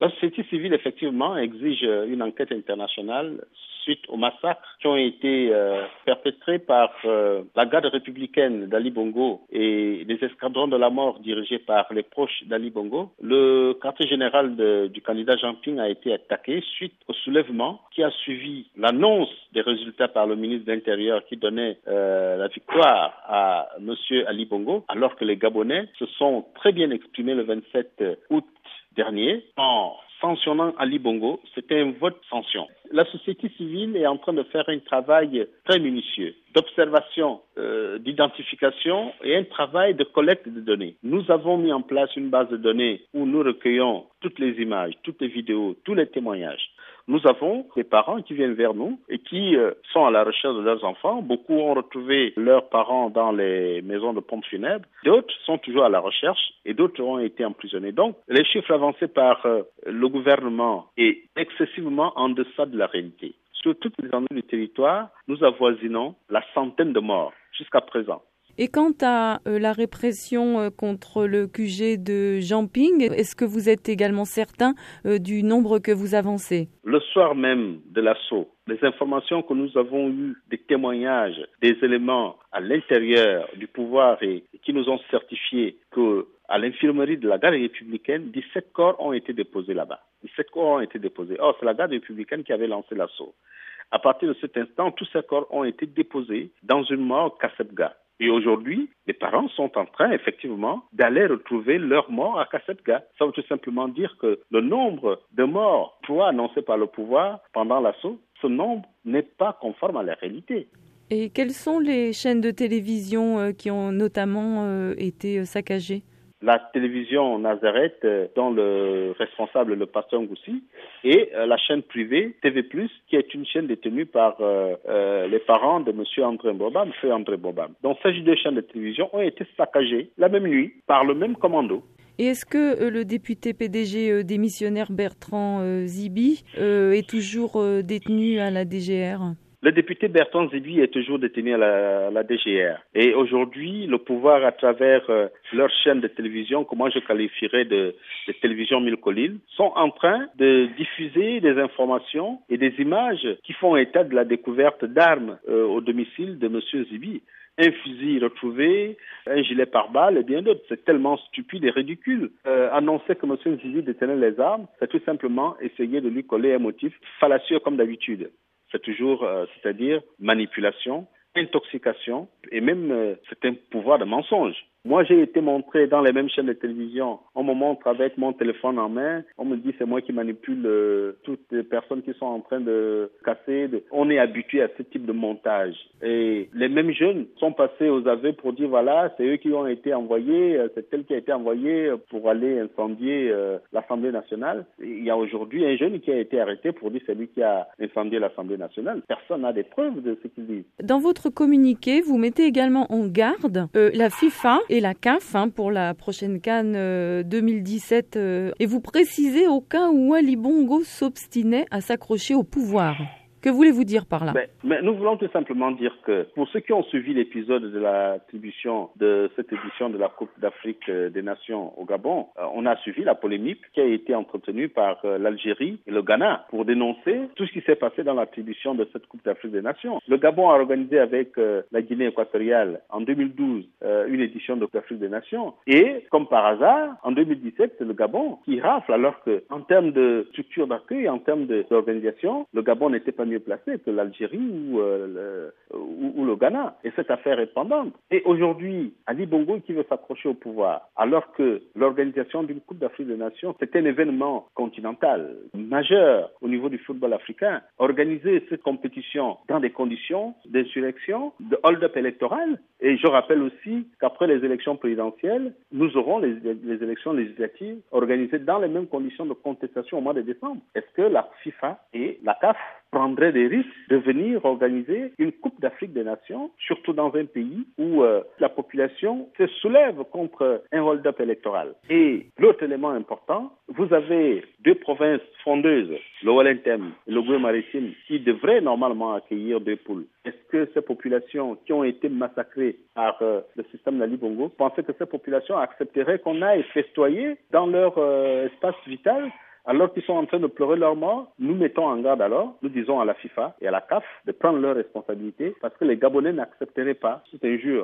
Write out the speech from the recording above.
La société civile, effectivement, exige une enquête internationale suite aux massacres qui ont été euh, perpétrés par euh, la garde républicaine d'Ali Bongo et les escadrons de la mort dirigés par les proches d'Ali Bongo. Le quartier général du candidat Jean Ping a été attaqué suite au soulèvement qui a suivi l'annonce des résultats par le ministre de l'Intérieur qui donnait euh, la victoire à Monsieur Ali Bongo, alors que les Gabonais se sont très bien exprimés le 27 août dernier en sanctionnant Ali Bongo. C'était un vote sanction. La société civile est en train de faire un travail très minutieux d'observation, euh, d'identification et un travail de collecte de données. Nous avons mis en place une base de données où nous recueillons toutes les images, toutes les vidéos, tous les témoignages. Nous avons des parents qui viennent vers nous et qui euh, sont à la recherche de leurs enfants. Beaucoup ont retrouvé leurs parents dans les maisons de pompes funèbres. D'autres sont toujours à la recherche et d'autres ont été emprisonnés. Donc, les chiffres avancés par euh, le gouvernement est excessivement en deçà de la réalité. Sur toutes les endroits du territoire, nous avoisinons la centaine de morts jusqu'à présent. Et quant à euh, la répression euh, contre le QG de Jamping, est-ce que vous êtes également certain euh, du nombre que vous avancez? Le soir même de l'assaut, les informations que nous avons eues, des témoignages, des éléments à l'intérieur du pouvoir et qui nous ont certifié que à l'infirmerie de la garde républicaine, 17 corps ont été déposés là-bas. 17 corps ont été déposés. Or, c'est la garde républicaine qui avait lancé l'assaut. À partir de cet instant, tous ces corps ont été déposés dans une mort Kassebga. Et aujourd'hui, les parents sont en train, effectivement, d'aller retrouver leurs morts à Kassetga. Ça veut tout simplement dire que le nombre de morts, toi, annoncé par le pouvoir pendant l'assaut, ce nombre n'est pas conforme à la réalité. Et quelles sont les chaînes de télévision euh, qui ont notamment euh, été euh, saccagées? La télévision Nazareth, euh, dont le responsable le pasteur Ngoussi, et euh, la chaîne privée TV+, qui est une chaîne détenue par euh, les parents de M. André Bobam, M. André Bobam. Donc ces deux chaînes de télévision ont été saccagées la même nuit par le même commando. Et est-ce que le député PDG démissionnaire Bertrand Zibi est toujours détenu à la DGR le député Bertrand Zibi est toujours détenu à la, DGR. Et aujourd'hui, le pouvoir, à travers euh, leur chaîne de télévision, comment je qualifierais de, télévision mille collines, sont en train de diffuser des informations et des images qui font état de la découverte d'armes euh, au domicile de M. Zibi un fusil retrouvé, un gilet pare-balles et bien d'autres. C'est tellement stupide et ridicule. Euh, annoncer que M. Zibi détenait les armes, c'est tout simplement essayer de lui coller un motif fallacieux comme d'habitude c'est toujours, euh, c'est-à-dire manipulation, intoxication et même euh, c'est un pouvoir de mensonge. Moi, j'ai été montré dans les mêmes chaînes de télévision. On me montre avec mon téléphone en main. On me dit c'est moi qui manipule euh, toutes les personnes qui sont en train de casser. On est habitué à ce type de montage. Et les mêmes jeunes sont passés aux aveux pour dire voilà, c'est eux qui ont été envoyés, euh, c'est tel qui a été envoyé pour aller incendier euh, l'Assemblée nationale. Il y a aujourd'hui un jeune qui a été arrêté pour dire c'est lui qui a incendié l'Assemblée nationale. Personne n'a des preuves de ce qu'il dit. Dans votre communiqué, vous mettez également en garde la FIFA la CAF hein, pour la prochaine Cannes 2017. Euh, euh, et vous précisez au cas où Ali Bongo s'obstinait à s'accrocher au pouvoir. Que voulez-vous dire par là? Mais, Nous voulons tout simplement dire que pour ceux qui ont suivi l'épisode de l'attribution de cette édition de la Coupe d'Afrique euh, des Nations au Gabon, euh, on a suivi la polémique qui a été entretenue par euh, l'Algérie et le Ghana pour dénoncer tout ce qui s'est passé dans l'attribution de cette Coupe d'Afrique des Nations. Le Gabon a organisé avec la Guinée équatoriale en 2012 une édition de Coupe d'Afrique des Nations et comme par hasard, en 2017, c'est le Gabon qui rafle alors que en termes de structure d'accueil, en termes d'organisation, le Gabon n'était pas mieux que l'Algérie ou, euh, le, ou, le Ghana. Et cette affaire est pendante. Et aujourd'hui, Ali Bongo qui veut s'accrocher au pouvoir, alors que l'organisation d'une Coupe d'Afrique des Nations, c'est un événement continental majeur au niveau du football africain. Organiser cette compétition dans des conditions d'insurrection, de hold-up électoral. Et je rappelle aussi qu'après les élections présidentielles, nous aurons les élections législatives organisées dans les mêmes conditions de contestation au mois de décembre. Est-ce que la FIFA et la CAF prendrait des risques de venir organiser une Coupe d'Afrique des Nations, surtout dans un pays où euh, la population se soulève contre un hold-up électoral. Et l'autre élément important, vous avez deux provinces fondeuses, le Wellington et le Goué maritime, qui devraient normalement accueillir deux poules. Est-ce que ces populations qui ont été massacrées par euh, le système Nali Bongo pensaient que ces populations accepteraient qu'on aille festoyer dans leur euh, espace vital Alors qu'ils sont en train de pleurer leur mort, nous mettons en garde alors, nous disons à la FIFA et à la CAF de prendre leurs responsabilités parce que les Gabonais n'accepteraient pas cette injure